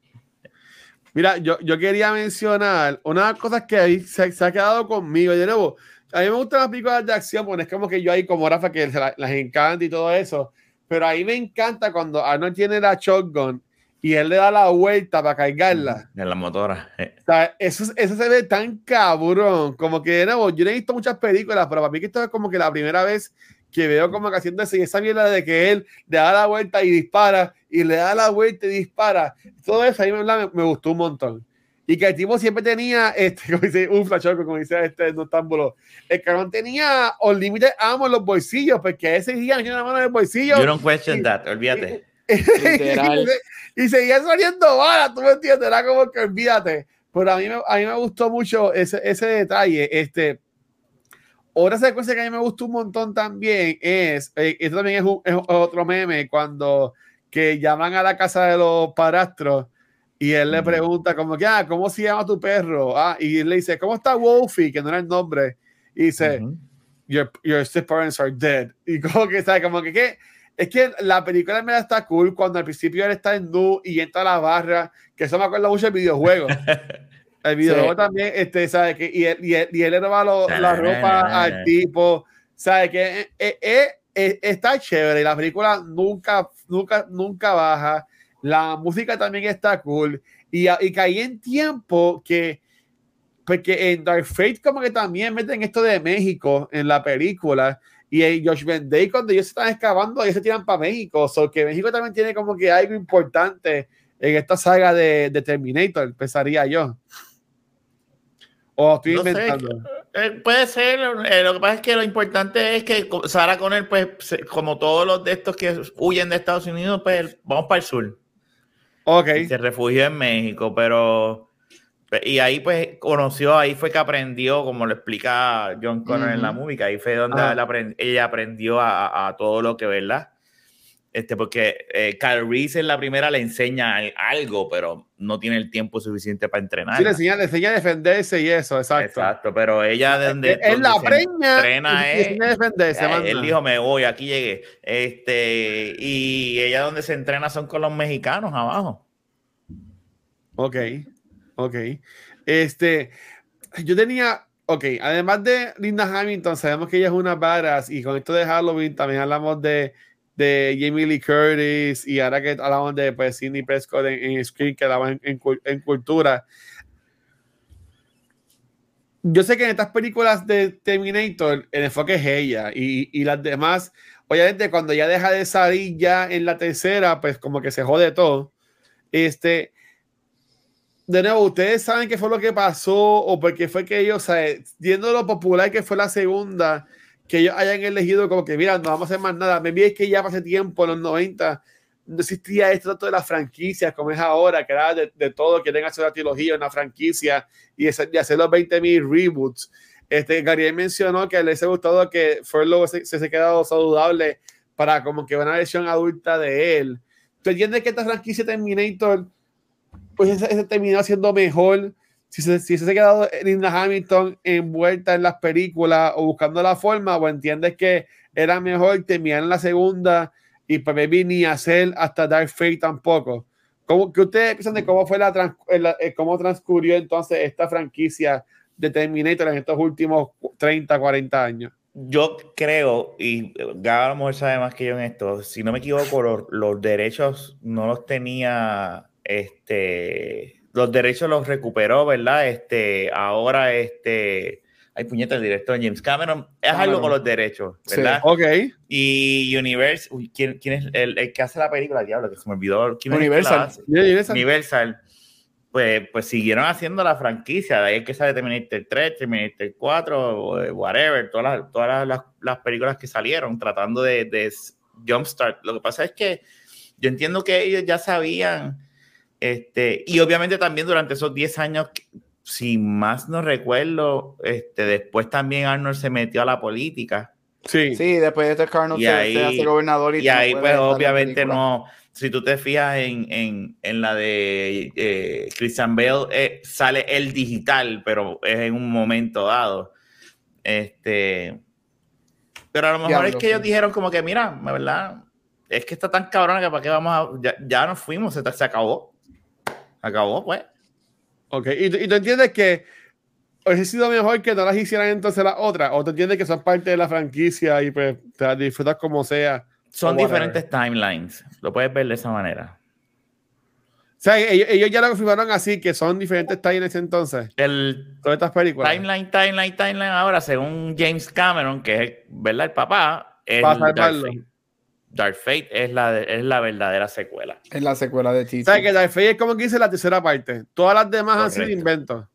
Mira, yo, yo quería mencionar una de las cosas que ahí se, se ha quedado conmigo. De nuevo, a mí me gustan las películas de acción, porque es como que yo ahí como Rafa que las encanta y todo eso. Pero ahí me encanta cuando Arnold tiene la shotgun y él le da la vuelta para cargarla. En la motora. O sea, eso, eso se ve tan cabrón. Como que de nuevo, yo no he visto muchas películas, pero para mí que esto es como que la primera vez que veo como que haciendo ese, esa mierda de que él le da la vuelta y dispara, y le da la vuelta y dispara. Todo eso ahí me, me, gustó un montón. Y que el tipo siempre tenía, este, como dice, un flash como dice este noctámbulo, el cabrón tenía límite amo en los bolsillos, porque ese día tenía la mano en el bolsillo. You don't question that, olvídate. y, seguía saliendo balas, tú me entiendes, era como que olvídate. Pero a mí, a mí me gustó mucho ese, ese detalle. Este, otra secuencia que a mí me gustó un montón también es, eh, esto también es, es, otro meme, cuando que llaman a la casa de los parastros y él le pregunta como que, ah, ¿cómo se llama tu perro? Ah, y él le dice, ¿cómo está Wolfie? Que no era el nombre. Y dice, your, your parents are dead. Y como que, ¿sabes? Como que, ¿qué? Es que la película me está cool cuando al principio él está en nu y entra a la barra, que eso me acuerda mucho del videojuego. El videojuego también, este, ¿sabes? Que, y, él, y, y él le roba la ropa al tipo, ¿sabes? Que eh, eh, eh, está chévere. La película nunca, nunca, nunca baja. La música también está cool. Y, y caí en tiempo que, porque en Dark Fate, como que también meten esto de México en la película. Y en Josh Day, cuando ellos se están excavando, ellos se tiran para México. O so que México también tiene como que algo importante en esta saga de, de Terminator, pensaría yo. O estoy inventando. Eh, puede ser, eh, lo que pasa es que lo importante es que Sarah Connor, pues, como todos los de estos que huyen de Estados Unidos, pues vamos para el sur. Ok. se refugió en México, pero. Y ahí, pues, conoció, ahí fue que aprendió, como lo explica John Connor en la música, ahí fue donde ah. ella aprendió a, a, todo lo que, ¿verdad? Este, porque eh, Kyle Reese en la primera le enseña algo, pero no tiene el tiempo suficiente para entrenar. Sí, le enseña, le enseña a defenderse y eso, exacto. Exacto, pero ella de donde, él la preña entrena y, es, defenderse, él dijo, me voy, aquí llegué. Este, y ella donde se entrena son con los mexicanos abajo. Ok, ok. Este, yo tenía, ok, además de Linda Hamilton, sabemos que ella es una badass y con esto de Halloween también hablamos de de Jamie Lee Curtis y ahora que hablamos de pues, Sidney Prescott en, en Screen, que daban en, en, cultura. Yo sé que en estas películas de Terminator el enfoque es ella y, y las demás, obviamente cuando ya deja de salir ya en la tercera, pues como que se jode todo. Este, de nuevo, ustedes saben qué fue lo que pasó o porque fue que ellos, o viendo lo popular que fue la segunda, que ellos hayan elegido como que, mira, no vamos a hacer más nada. Me es que ya hace tiempo, en los 90, no existía esto tanto de las franquicias como es ahora, que era de, de todo, quieren hacer una trilogía, una franquicia y, hacer, hacer los 20.000 reboots. Este, Gabriel mencionó que les ha gustado que Furlow se, se, ha quedado saludable para como que una versión adulta de él. ¿Tú entiendes que esta franquicia Terminator pues se, terminó siendo mejor si se, si se ha quedado Linda Hamilton envuelta en las películas o buscando la forma o entiendes que era mejor terminar en la segunda y para pues, ni hacer hasta Dark Fate tampoco? ¿Cómo, ¿Qué ustedes piensan de cómo fue la, cómo transcurrió entonces esta franquicia de Terminator en estos últimos 30, 40 años? Yo creo, y Gaba a lo mejor sabe más que yo en esto, si no me equivoco, los derechos no los tenía, este, los derechos los recuperó, ¿verdad? Este, ahora, este, hay puñetas el director James Cameron, es algo con los derechos, ¿verdad? ok. Y Universal, ¿quién, quién es el, el, que hace la película? Diablo, que se me olvidó. ¿quién Universal. Universal. Universal pues, pues siguieron haciendo la franquicia, de ahí es que sale Terminator 3, Terminator 4, whatever, todas las, todas las, las películas que salieron tratando de, de, jumpstart. Lo que pasa es que yo entiendo que ellos ya sabían, este, y obviamente también durante esos 10 años, si más no recuerdo, este, después también Arnold se metió a la política. Sí, sí después de este Arnold se, hace gobernador y, y ahí pues obviamente no si tú te fijas en, la de eh, Christian Bale, eh, sale el digital, pero es en un momento dado. Este, pero a lo mejor es que ellos dijeron como que, mira, ¿verdad? Es que está tan cabrón que para qué vamos a... Ya, nos fuimos, se, se acabó. Acabó, pues. Ok, y, y tú entiendes que hubiese sido mejor que no las hicieran entonces las otras, o tú entiendes que son parte de la franquicia y pues te las disfrutas como sea son diferentes timelines. Lo puedes ver de esa manera. O sea, ellos, ya lo confirmaron así, que son diferentes timelines entonces. El todas estas películas. Timeline, timeline, timeline. Ahora, según James Cameron, que es ¿verdad? el papá, es Dark Fate. Dark Fate es la, es la verdadera secuela. Es la secuela de Tito. O sea, que Dark Fate es como que dice la tercera parte. Todas las demás han sido inventos.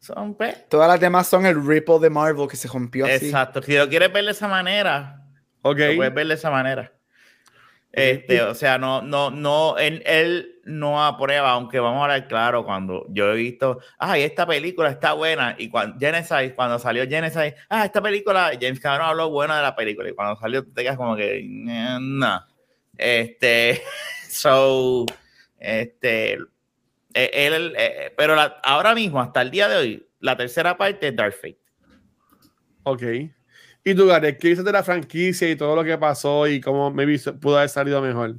Son, pues, Todas las demás son el Ripple de Marvel que se rompió así. Exacto. Si lo quieres ver de esa manera, Okay. Lo puedes ver de esa manera. Este, o sea, no, no, no, él, él, no aprueba, aunque vamos a hablar claro, cuando yo he visto, ay, esta película está buena, y cuando Genesis, cuando salió Genesis, ah, esta película, James Cameron habló bueno de la película, y cuando salió te quedas como que, no, este, so, este, e, él, eh, pero ahora mismo, hasta el día de hoy, la tercera parte es Dark Fate. Ok. Y tú, Gareth, ¿qué dices de la franquicia y todo lo que pasó y cómo me pudo haber salido mejor?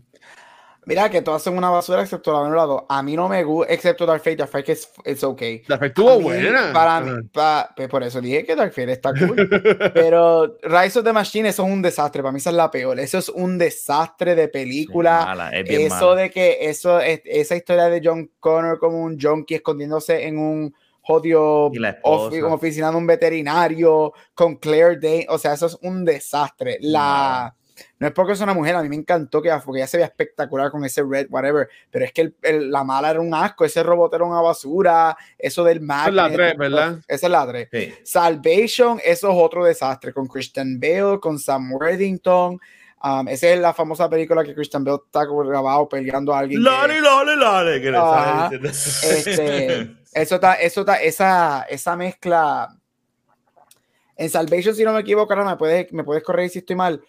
Mira, que todas son una basura excepto la número 2. A mí no me gusta, excepto Dark Fate. Dark Fate es it's okay. Dark Fate estuvo buena. Para mí, pues por eso dije que Dark Fate está cool. Pero Rise of the Machine, eso es un desastre. Para mí esa es la peor. Eso es un desastre de película. eso de que eso, esa historia de John Connor como un junkie escondiéndose en un jodió oficina de un veterinario con Claire Day. O sea, eso es un desastre. La. No es porque es una mujer, a mí me encantó que porque ella se veía espectacular con ese red, whatever, pero es que la mala era un asco, ese robot era una basura, eso del Mac. es la 3, ¿verdad? Esa es la 3. Salvation, eso es otro desastre, con Christian Bale, con Sam Worthington. Um, esa es la famosa película que Christian Bale está grabado peleando a alguien. Lale, lale, lale, que le este, Eso está, eso está, esa, esa mezcla. En Salvation, si no me equivoco, me puedes, me puedes corregir si estoy mal.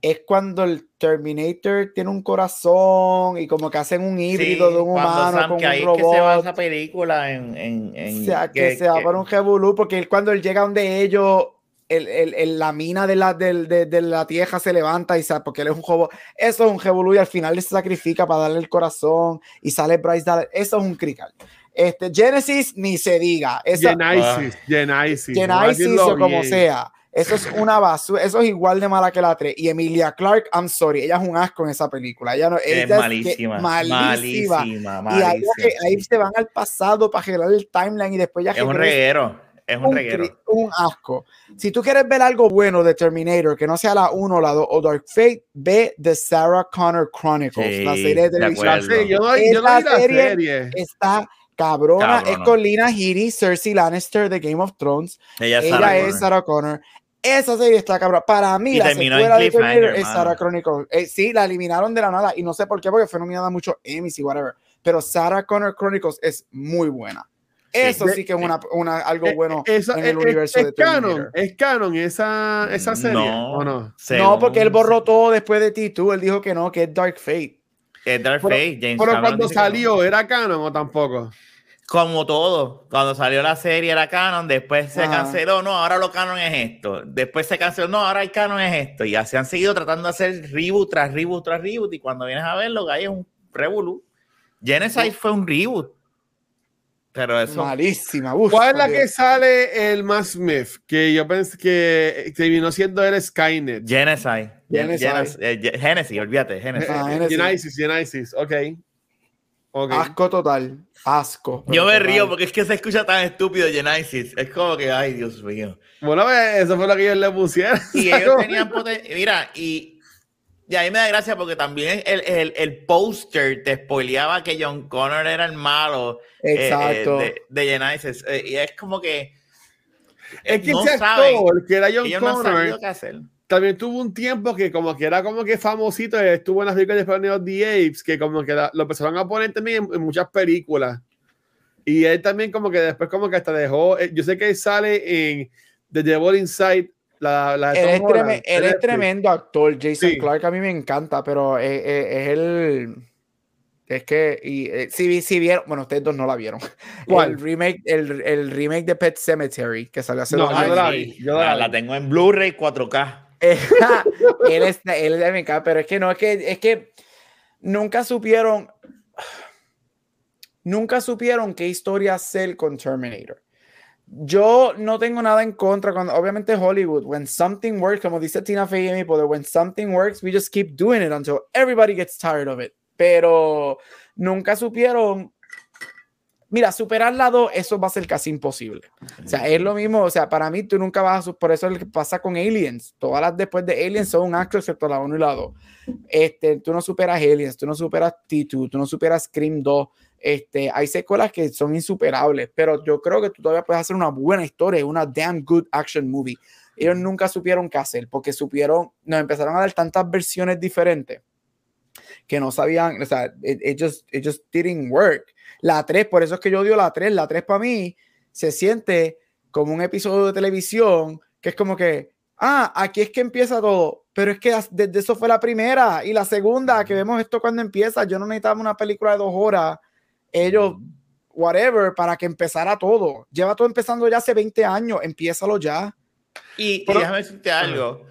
Es cuando el Terminator tiene un corazón y como que hacen un híbrido de un humano con un robot. que se va esa película en, en, en o sea, que, se va por un revolú porque él, cuando él llega donde ellos el, el, la mina de la, de, de, la tierra se levanta y sabe, porque él es un robot. Eso es un revolú y al final le sacrifica para darle el corazón y sale Bryce Dallas. Eso es un crical. Este, Genesis, ni se diga. Genesis, Genesis. Genesis o como sea. Eso es una basura, eso es igual de mala que la 3. Y Emilia Clark, I'm sorry, ella es un asco en esa película. Ella no, es malísima, malísima, Y ahí, se van al pasado para generar el timeline y después ya... Es un reguero, es un, reguero. Un asco. Si tú quieres ver algo bueno de Terminator, que no sea la 1 o la 2 o Dark Fate, ve The Sarah Connor Chronicles, la serie de televisión. yo no, yo no la serie. Está cabrona. Es con Lina Headey, Cersei Lannister de Game of Thrones. Ella, es Sarah Connor. Esa serie está cabrón. Para mí, la secuela de Terminator es Sarah Chronicles. Eh, sí, la eliminaron de la nada y no sé por qué, porque fue nominada mucho Emmys y whatever. Pero Sarah Connor Chronicles es muy buena. Eso sí, que es una, una algo eh, bueno en el universo de Terminator. ¿Es canon esa, esa serie? No, ¿o no? no, porque él borró todo después de T2. Él dijo que no, que es Dark Fate. Dark Fate, James Pero cuando salió, ¿era canon o tampoco? Como todo, cuando salió la serie era canon, después se canceló, no, ahora lo canon es esto, después se canceló, no, ahora el canon es esto, y así han seguido tratando de hacer reboot tras reboot tras reboot, y cuando vienes a verlo, que hay un revolú. Genesis fue un reboot, pero eso. Malísima. ¿Cuál es la que sale el Matt Smith? Que yo pensé que terminó siendo el Skynet. Genesis. Genesis, eh, Genesis olvídate. Genesis. Ah, Genesis, Genesis, ok. okay. Asco total. Asco. Yo me río porque es que se escucha tan estúpido Genesis. Es como que, ay, Dios mío. Bueno, pues, eso fue lo que ellos le pusieron. Y ellos tenían potencia. Mira, y y ahí me da gracia porque también el, el, el póster te spoileaba que John Connor era el malo eh, eh, Exacto. de, Genesis. Eh, y es como que. Es que no ese actor, que era John Connor, hacer. también tuvo un tiempo que como que era como que famosito, estuvo en las películas de Planet of the Apes, que como que lo empezaron a poner también en, muchas películas. Y él también como que después como que hasta dejó, yo sé que él sale en The Devil Inside él, es, tremendo actor, Jason Clark, a mí me encanta, pero es, el... Es que, y, eh, si, si, vieron, bueno, ustedes dos no la vieron. El remake, el, el, remake de Pet Cemetery que salió hace no, dos años. Yo la, tengo en Blu-ray 4K. él, es, él me encanta, pero es que no, es que, es que nunca supieron, nunca supieron qué historia hacer con Terminator yo no tengo nada en contra cuando obviamente Hollywood when something works como dice Tina Fey y mi poder when something works we just keep doing it until everybody gets tired of it. Pero nunca supieron mira superar la 2 eso va a ser casi imposible. O sea es lo mismo o sea para mí tú nunca vas a por eso es lo que pasa con Aliens todas las después de Aliens son un acto excepto la 1 y la 2 este tú no superas Aliens tú no superas T2 tú no superas Scream 2 este, hay secuelas que son insuperables, pero yo creo que tú todavía puedes hacer una buena historia, una damn good action movie. Ellos nunca supieron qué hacer porque supieron, nos empezaron a dar tantas versiones diferentes que no sabían, o sea, it, just, didn't work. La 3, por eso es que yo odio la 3. La 3 para mí se siente como un episodio de televisión que es como que, ah, aquí es que empieza todo, pero es que desde eso fue la primera y la segunda, que vemos esto cuando empieza. Yo no necesitaba una película de dos horas ellos, whatever, para que empezara todo. Lleva todo empezando ya hace 20 años, empiézalo ya. Y, déjame decirte algo.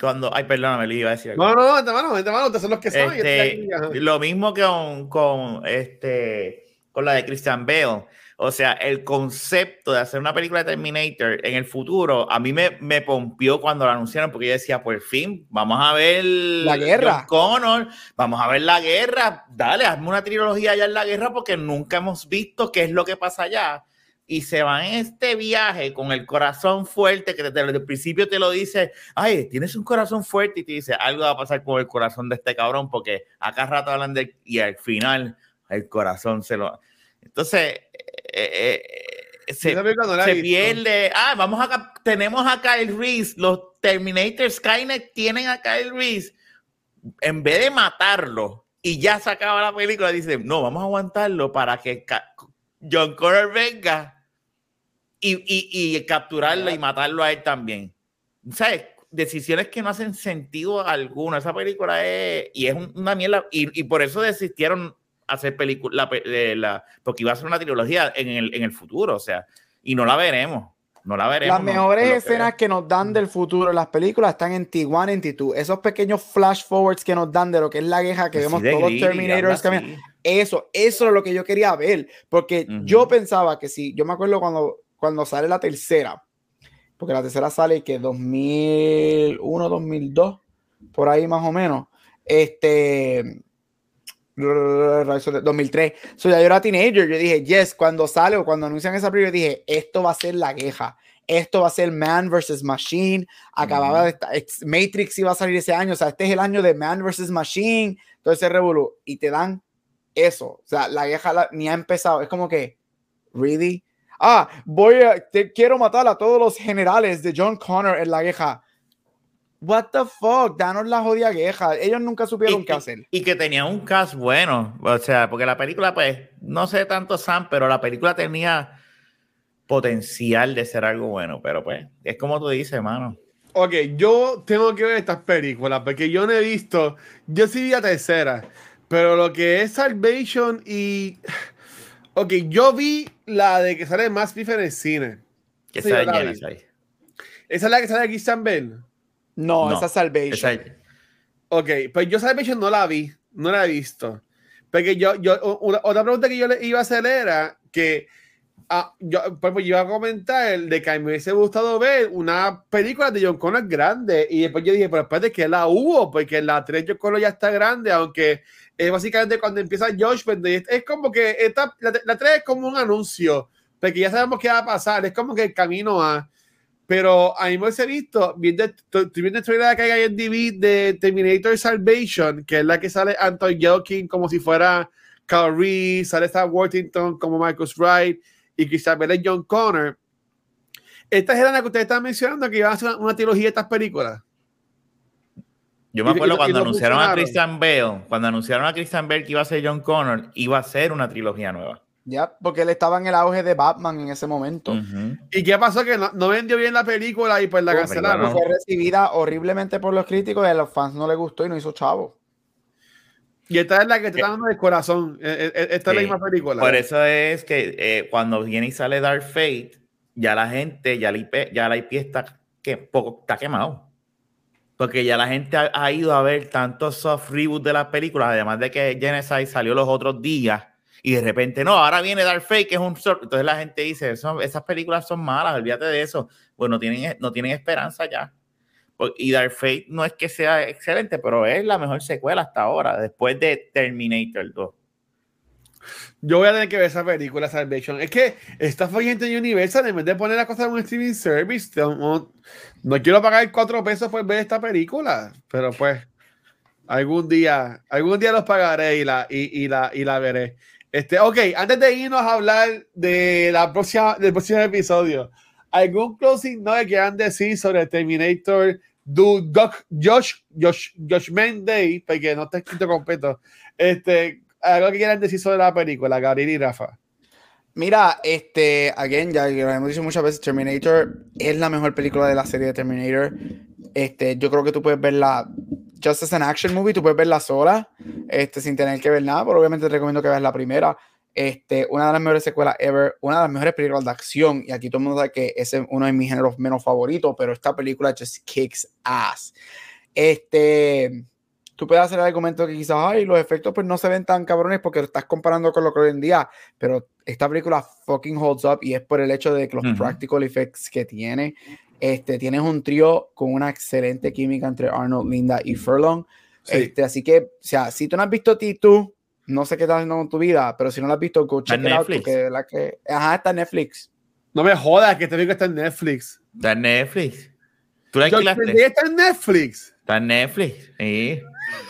Cuando, ay, perdóname, le iba a decir algo. No, no, vente mano, vente mano, ustedes son los que saben. Este, lo mismo que con, con, este, con la de Christian Bale. O sea, el concepto de hacer una película de Terminator en el futuro, a mí me, me pompió cuando lo anunciaron, porque yo decía, por fin, vamos a ver la guerra. Connor, vamos a ver la guerra. Dale, hazme una trilogía allá en la guerra, porque nunca hemos visto qué es lo que pasa allá. Y se van en este viaje con el corazón fuerte, que desde el principio te lo dice, ay, tienes un corazón fuerte, y te dice, algo va a pasar con el corazón de este cabrón, porque acá rato hablan de, y al final el corazón se lo... Entonces, eh, eh, se, pierde. Ah, vamos acá, tenemos a Kyle Reese, los Terminator Skynet tienen a Kyle Reese. En vez de matarlo y ya se acaba la película, dice, no, vamos a aguantarlo para que John Connor venga y, y, capturarlo y matarlo a él también. ¿Sabes? Decisiones que no hacen sentido alguno. Esa película es, y es una mierda, y, y por eso desistieron hacer película, la, porque iba a ser una trilogía en el, en el futuro, o sea, y no la veremos. No la veremos. Las mejores escenas que, nos dan del futuro en las películas están en T1 y T2. Esos pequeños flash forwards que nos dan de lo que es la guerra que vemos todos los Terminators. Eso, eso es lo que yo quería ver. Porque yo pensaba que si, yo me acuerdo cuando, cuando sale la tercera, porque la tercera sale que 2001, 2002, por ahí más o menos. Este, 2003. So, ya yo era teenager. Yo dije, yes, cuando sale o cuando anuncian esa película, dije, esto va a ser la queja. Esto va a ser Man vs. Machine. Acababa de estar, Matrix iba a salir ese año. O sea, este es el año de Man vs. Machine. Todo ese revolú. Y te dan eso. O sea, la queja ni ha empezado. Es como que, ¿really? Ah, voy a, te quiero matar a todos los generales de John Connor en la queja What the fuck, danos la jodida queja. Ellos nunca supieron qué hacer. Y que tenía un cast bueno. O sea, porque la película, pues, no sé tanto Sam, pero la película tenía potencial de ser algo bueno. Pero pues, es como tú dices, hermano. Ok, yo tengo que ver estas películas porque yo no he visto. Yo sí vi a tercera, Pero lo que es Salvation y. Ok, yo vi la de que sale más en el cine. Que sale ahí. ¿Esa es la que sale de Christian Bell? No, esa es Salvation. Ok, pues yo Salvation no la vi, no la he visto. Porque yo, yo, otra pregunta que yo le iba a hacer era que ah, yo, pues, pues, iba a comentar de que a mí me hubiese gustado ver una película de John Connor grande. Y después yo dije, pero después de que la hubo, porque la 3 John Connor ya está grande, aunque es básicamente cuando empieza Josh es como que esta, la, la 3 es como un anuncio, porque ya sabemos qué va a pasar, es como que el camino a pero a mí me hubiese visto, viendo, estoy viendo la que hay en DV de Terminator Salvation, que es la que sale Anton Yelkin como si fuera Carl Reese, sale Sam Worthington como Marcus Wright y quizás ver John Connor. Esta era la que ustedes estaban mencionando que iba a ser una, trilogía de estas películas. Yo me acuerdo cuando anunciaron a Christian Bale, cuando anunciaron a Christian Bale que iba a ser John Connor, iba a ser una trilogía nueva. Ya, porque él estaba en el auge de Batman en ese momento. ¿Y qué pasó? Que no, vendió bien la película y pues la cancelaron. Fue recibida horriblemente por los críticos y a los fans no le gustó y no hizo chavo. Y esta es la que te está dando el corazón. E, e, e, esta es la misma película. Por eso es que eh, cuando viene y sale Dark Fate, ya la gente, ya la IP, ya la IP está, que poco, está quemado. Porque ya la gente ha, ido a ver tantos soft reboots de las películas, además de que Genesis salió los otros días y de repente, no, ahora viene Dark Fate, que es un... Entonces la gente dice, esas películas son malas, olvídate de eso. Pues no tienen, no tienen esperanza ya. Y Dark Fate no es que sea excelente, pero es la mejor secuela hasta ahora, después de Terminator 2. Yo voy a tener que ver esa película, Salvation. Es que esta gente de Universal, en vez de poner la cosa en un streaming service, no, quiero pagar cuatro pesos por ver esta película, pero pues algún día, algún día los pagaré y la, y la, y la veré. Este, ok, antes de irnos a hablar de la próxima, del próximo episodio, ¿algún closing no que quieran decir sobre Terminator Do Josh, Josh, Josh Day? Porque no está escrito completo. Este, algo que quieran decir sobre la película, Gabriel y Rafa. Mira, este, again, ya lo hemos dicho muchas veces, Terminator es la mejor película de la serie de Terminator. Este, yo creo que tú puedes verla just as an action movie, tú puedes verla sola, este, sin tener que ver nada, pero obviamente te recomiendo que veas la primera. Este, una de las mejores secuelas ever, una de las mejores películas de acción, y aquí todo el mundo sabe que es uno de mis géneros menos favoritos, pero esta película just kicks ass. Este, tú puedes hacer el argumento que quizás, ay, los efectos pues no se ven tan cabrones porque lo estás comparando con lo que hoy en día, pero esta película fucking holds up y es por el hecho de que los practical effects que tiene, este, tienes un trío con una excelente química entre Arnold, Linda y Furlong. Este, así que, o sea, si tú no has visto T2, no sé qué estás haciendo con tu vida, pero si no lo has visto, go check it out. Porque la que, ajá, está en Netflix. No me jodas que te digo que está en Netflix. Está en Netflix. ¿Tú la alquilaste? Está en Netflix. Está en Netflix, sí.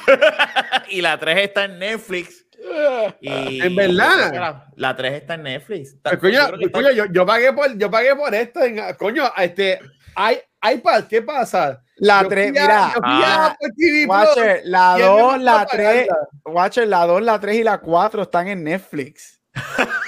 y la 3 está en Netflix. Y en verdad. La, 3 está en Netflix. Pues, coño, coño yo, yo, pagué por, yo pagué por esto. En, coño, este, hay, iPad, ¿qué pasa? La 3, mira. Ah, Watcher, la 2, la 3. Watcher, la 2, la 3 y la 4 están en Netflix.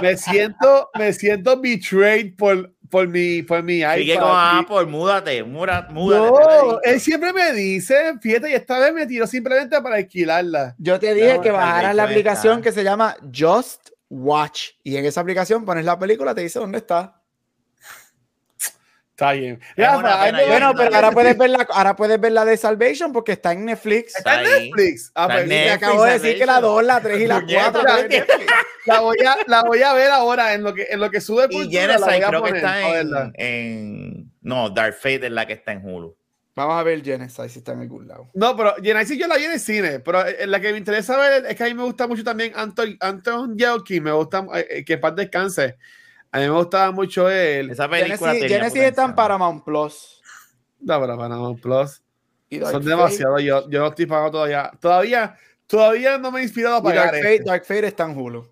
me siento, me siento betrayed por, por mi, por mi iPad. Sigue con Apple, múdate, múdate. No, él siempre me dice, fíjate, y esta vez me tiró simplemente para alquilarla. Yo te dije que bajaras la aplicación que se llama Just Watch. Y en esa aplicación pones la película, te dice dónde está. Está bien. bueno, pero ahora puedes, ver la, ahora puedes ver la de Salvation porque está en Netflix. Está, en Netflix. Ah, pues, te acabo de decir que la 2, la 3 y la 4 la, voy a, la voy a ver ahora en lo que, en lo que sube Y Genesis creo que está en, en, No, Dark Fate es la que está en Hulu. Vamos a ver Genesis si está en algún lado. No, pero Genesis yo la vi en el cine, pero eh, la que me interesa ver es que a mí me gusta mucho también Anton, Anton Yelkin, me gusta eh, eh, que paz descanse. A mí me gustaba mucho él. Esa película Genesis, Genesis está en Paramount Plus. No, pero Paramount Plus. Son demasiados. Yo, yo no estoy pagando todavía. Todavía, todavía no me he inspirado a pagar. Dark Fate, Dark Fate está en Hulu.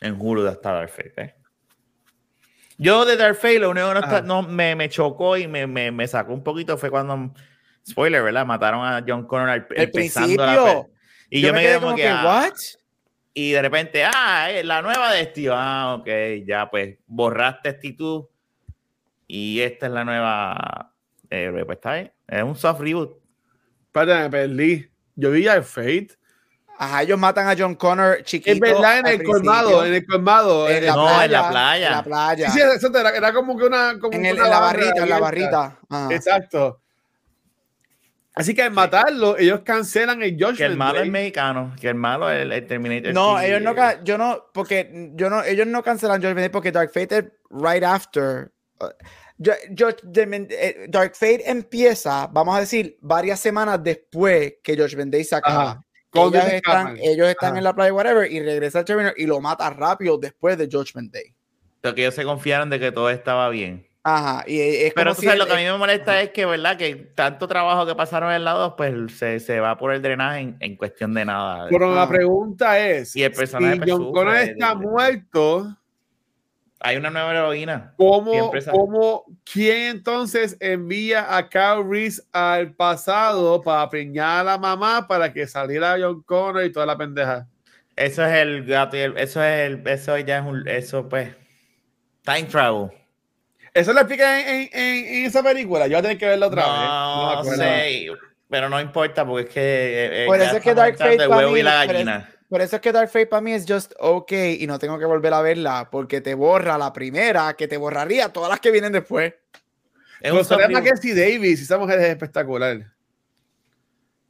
En Hulu está Dark Fate, ¿eh? Yo de Dark Fate, lo único que no, me, me, chocó y me, me, me, sacó un poquito fue cuando, spoiler, ¿verdad? Mataron a John Connor al, el principio. y yo, me quedé como que, ah, ¿what? Y de repente, ah, la nueva de Steve. Ah, ok, ya pues borraste actitud y esta es la nueva. Eh, pues está bien, es un soft reboot. Espérate, me perdí. Yo vi a Fate. Ajá, ellos matan a John Connor chiquito. Es verdad, en el colmado, en el colmado. En, la, playa, en la playa. En la playa. Sí, sí, eso era, era como que una. Como en, el, en la barrita, en la barrita. Exacto. Así que al matarlo, ellos cancelan el Judgment Que el malo es mexicano, que el malo es el, Terminator. No, ellos no, yo no, porque yo no, ellos no cancelan Judgment Day porque Dark Fate es right after. Uh, eh, Dark Fate empieza, vamos a decir, varias semanas después que Judgment Day se acaba. Ellos están, ellos están en la playa, whatever, y regresa al Terminator y lo mata rápido después de Judgment Day. Porque ellos se confiaron de que todo estaba bien. Ajá, y es Pero si lo que a mí me molesta es que, ¿verdad? Que tanto trabajo que pasaron en el lado, pues se, se va por el drenaje en, cuestión de nada. Pero la pregunta es: y el personaje si John Connor está muerto, hay una nueva heroína. ¿Cómo, ¿cómo, quién entonces envía a Kyle Reese al pasado para preñar a la mamá para que saliera John Connor y toda la pendeja? Eso es el gato, eso es el, eso ya es un, eso pues, time travel. Eso lo explica en, en, en, esa película. Yo voy a tener que verla otra vez. No sé, pero no importa porque es que. Eh, eh, por eso es que Dark Fate para mí, por, eso, es que Dark Fate para mí es just okay y no tengo que volver a verla porque te borra la primera que te borraría todas las que vienen después. Es un problema Mackenzie Davis, esa mujer es espectacular.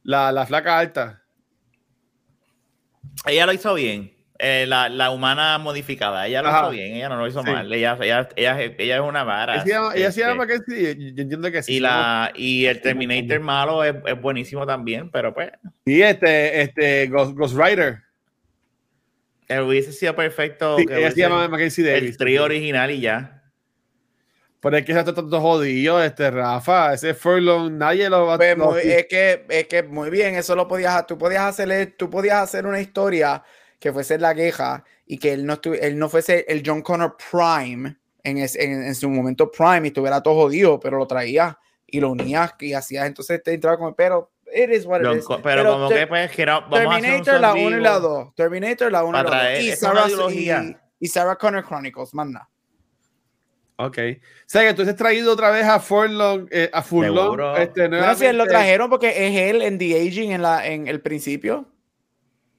La, la flaca alta. Ella lo hizo bien. Eh, la, la, humana modificada. Ella lo hizo bien, ella no lo hizo mal. Ella, ella, ella, ella, es una vara. Ella se llama, que sí, yo entiendo que sí. Y, la, y el Terminator malo es, es, buenísimo también, pero pues. Y este, este Ghost, Ghost Rider. El hubiese sido perfecto. Sí, que ella se llama Mackenzie Davis. El trío original y ya. Pero es que está todo jodido, este Rafa, ese Furlong, nadie lo va a pues es que es que muy bien, eso lo podías, tú podías hacer, tú podías hacer una historia que fuese la queja y que él no, él no fuese el John Connor Prime en, en, su momento Prime y estuviera todo jodido, pero lo traía y lo unías y hacías entonces te entraba como, pero it is what it is. Pero, pero como que pues que vamos Terminator la 1 y la 2. Terminator la 1 y la 2. Y Sarah, y, y Sarah Connor Chronicles, manda. Ok. O sea que tú has traído otra vez a Furlong, eh, a Furlong. Este, no, si él lo trajeron porque es él en The Aging en, la, en el principio.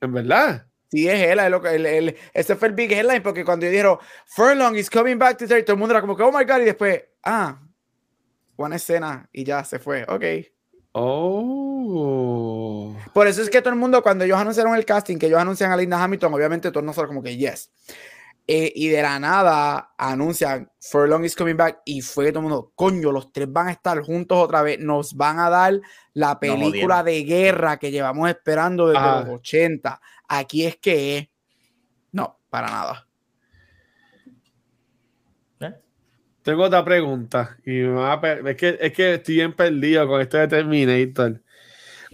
¿En verdad? Sí, es él, el, el, ese fue el big headline, porque cuando dijeron Furlong is coming back to todo el mundo era como que, oh my god, y después, ah, una escena y ya se fue, ok. Oh. Por eso es que todo el mundo, cuando ellos anunciaron el casting, que ellos anuncian a Linda Hamilton, obviamente todos nosotros como que yes. Eh, y de la nada anuncian Furlong is coming back y fue todo el mundo, coño, los tres van a estar juntos otra vez, nos van a dar la película de guerra que llevamos esperando desde los 80. Aquí es que no, para nada. ¿Eh? Tengo otra pregunta y es, que, es que estoy bien perdido con esto de Terminator.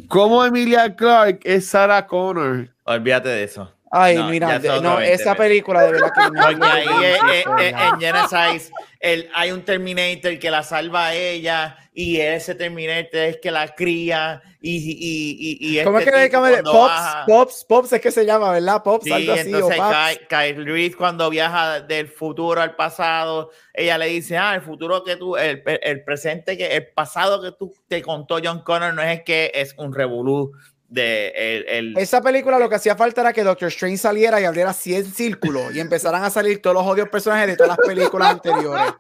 ¿Cómo Emilia Clark es Sarah Connor? Olvídate de eso. Ay, mira, no, esa película de verdad que no. Porque ahí en Genesis hay un Terminator que la salva a ella y ese Terminator es que la cría y, y, y, y ¿Cómo es este que le Pops, Pops, Pops es que se llama, ¿verdad? Pops, sí, algo así. Entonces, Kyle, Reese cuando viaja del futuro al pasado, ella le dice, ah, el futuro que tú, el, el presente, que el pasado que tú te contó John Connor no es que es un revolú de el, Esa película lo que hacía falta era que Doctor Strange saliera y abriera 100 círculos y empezaran a salir todos los odios personajes de todas las películas anteriores.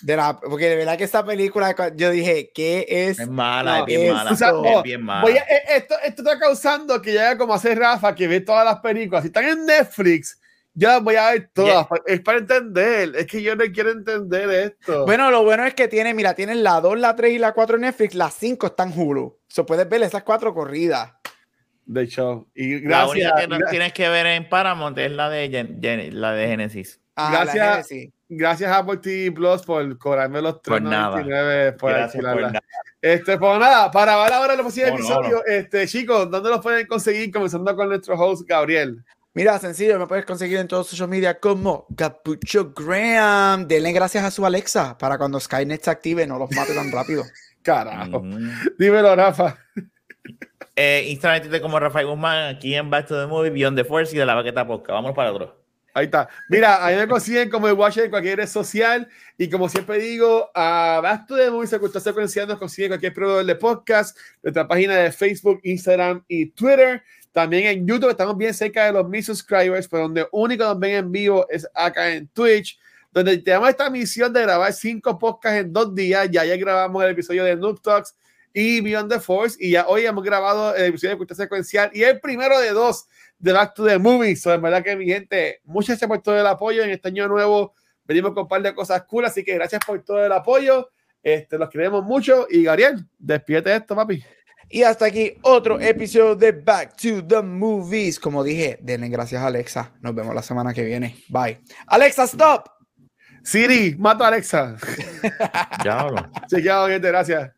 De la, porque de verdad que esta película, yo dije, ¿qué es? Es mala, es bien mala. es bien mala. Eh, esto, esto está causando que ya como hace Rafa, que ve todas las películas. Si están en Netflix, yo las voy a ver todas. Es para entender. Es que yo no quiero entender esto. Bueno, lo bueno es que tiene, mira, tienen la 2, la 3 y la 4 en Netflix. Las 5 están Hulu. So puedes ver esas cuatro corridas. De hecho, y gracias. La única que tienes que ver en Paramount es la de, la de Genesis. Ah, gracias, gracias a Apple TV Plus por cobrarme los 3.99 por gracias por nada. Este, pues nada, para ver ahora el próximo episodio, este, chicos, ¿dónde los pueden conseguir? Comenzando con nuestro host Gabriel. Mira, sencillo, me puedes conseguir en todos social media como Capucho Graham. Denle gracias a su Alexa para cuando Skynet se active no los mate tan rápido. Carajo. Dímelo, Rafa. Eh, Instagram como Rafael Guzmán, aquí en Back to the Movie, Beyond the Force y de la Baqueta Podcast. Vamos para otro. Ahí está. Mira, ahí me consiguen como el Watcher en cualquier red social. Y como siempre digo, a Basto de Movies Cultura Secuencial nos consiguen cualquier proveedor de podcast, nuestra página de Facebook, Instagram y Twitter. También en YouTube estamos bien cerca de los mil subscribers, pero donde único nos ven en vivo es acá en Twitch, donde tenemos esta misión de grabar cinco podcasts en dos días. Ya ya grabamos el episodio de Noob Talks y Beyond the Force. Y ya hoy hemos grabado el episodio de Cultura Secuencial y el primero de dos de Back to the Movies. So, en verdad que mi gente, muchas gracias por todo el apoyo en este año nuevo. Venimos con un par de cosas cool, así que gracias por todo el apoyo. Este, los queremos mucho. Y Gabriel, despídete esto, papi. Y hasta aquí otro episodio de Back to the Movies. Como dije, denle gracias a Alexa. Nos vemos la semana que viene. Bye. Alexa, stop. Siri, mato a Alexa. Ya, Sí, gente, gracias.